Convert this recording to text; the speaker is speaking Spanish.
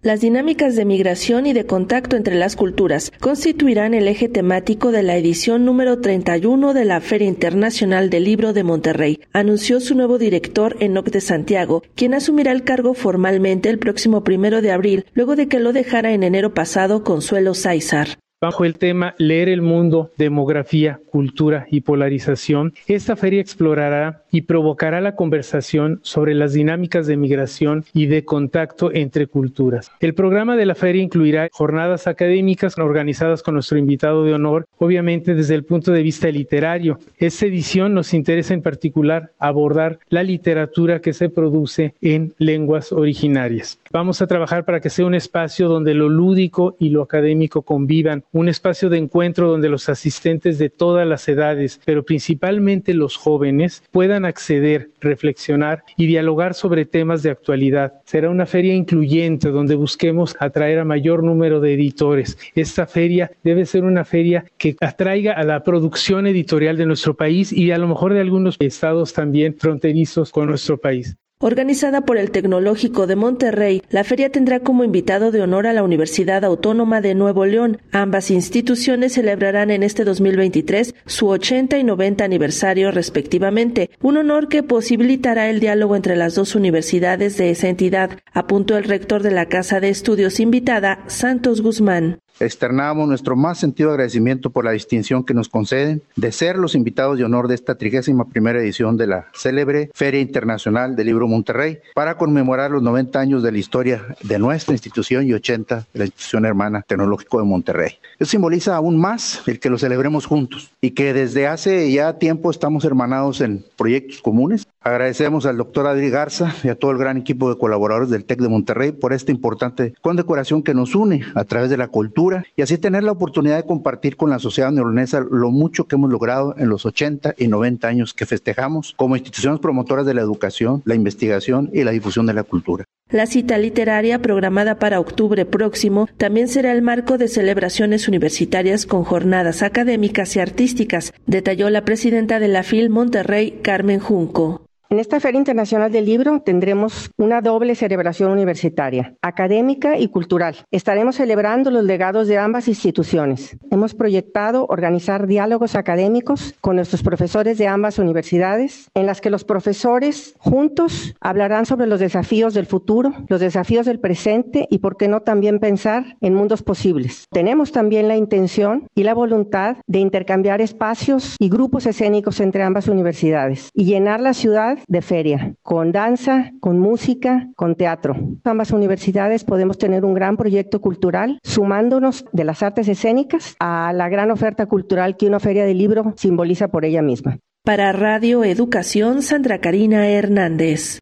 Las dinámicas de migración y de contacto entre las culturas constituirán el eje temático de la edición número 31 de la Feria Internacional del Libro de Monterrey, anunció su nuevo director Enoc de Santiago, quien asumirá el cargo formalmente el próximo primero de abril, luego de que lo dejara en enero pasado Consuelo Sáizar. Bajo el tema Leer el mundo, demografía, cultura y polarización, esta feria explorará y provocará la conversación sobre las dinámicas de migración y de contacto entre culturas. El programa de la feria incluirá jornadas académicas organizadas con nuestro invitado de honor, obviamente desde el punto de vista literario. Esta edición nos interesa en particular abordar la literatura que se produce en lenguas originarias. Vamos a trabajar para que sea un espacio donde lo lúdico y lo académico convivan un espacio de encuentro donde los asistentes de todas las edades, pero principalmente los jóvenes, puedan acceder, reflexionar y dialogar sobre temas de actualidad. Será una feria incluyente donde busquemos atraer a mayor número de editores. Esta feria debe ser una feria que atraiga a la producción editorial de nuestro país y a lo mejor de algunos estados también fronterizos con nuestro país. Organizada por el Tecnológico de Monterrey, la feria tendrá como invitado de honor a la Universidad Autónoma de Nuevo León. Ambas instituciones celebrarán en este 2023 su 80 y 90 aniversario respectivamente, un honor que posibilitará el diálogo entre las dos universidades de esa entidad, apuntó el rector de la Casa de Estudios invitada, Santos Guzmán. Externamos nuestro más sentido agradecimiento por la distinción que nos conceden de ser los invitados de honor de esta 31 primera edición de la célebre Feria Internacional del Libro Monterrey para conmemorar los 90 años de la historia de nuestra institución y 80 de la institución hermana Tecnológico de Monterrey. Eso simboliza aún más el que lo celebremos juntos y que desde hace ya tiempo estamos hermanados en proyectos comunes. Agradecemos al doctor Adri Garza y a todo el gran equipo de colaboradores del TEC de Monterrey por esta importante condecoración que nos une a través de la cultura y así tener la oportunidad de compartir con la sociedad neolonesa lo mucho que hemos logrado en los 80 y 90 años que festejamos como instituciones promotoras de la educación, la investigación y la difusión de la cultura. La cita literaria programada para octubre próximo también será el marco de celebraciones universitarias con jornadas académicas y artísticas, detalló la presidenta de la FIL Monterrey, Carmen Junco. En esta Feria Internacional del Libro tendremos una doble celebración universitaria, académica y cultural. Estaremos celebrando los legados de ambas instituciones. Hemos proyectado organizar diálogos académicos con nuestros profesores de ambas universidades, en las que los profesores juntos hablarán sobre los desafíos del futuro, los desafíos del presente y, por qué no, también pensar en mundos posibles. Tenemos también la intención y la voluntad de intercambiar espacios y grupos escénicos entre ambas universidades y llenar la ciudad de feria, con danza, con música, con teatro. Ambas universidades podemos tener un gran proyecto cultural sumándonos de las artes escénicas a la gran oferta cultural que una feria de libro simboliza por ella misma. Para Radio Educación, Sandra Karina Hernández.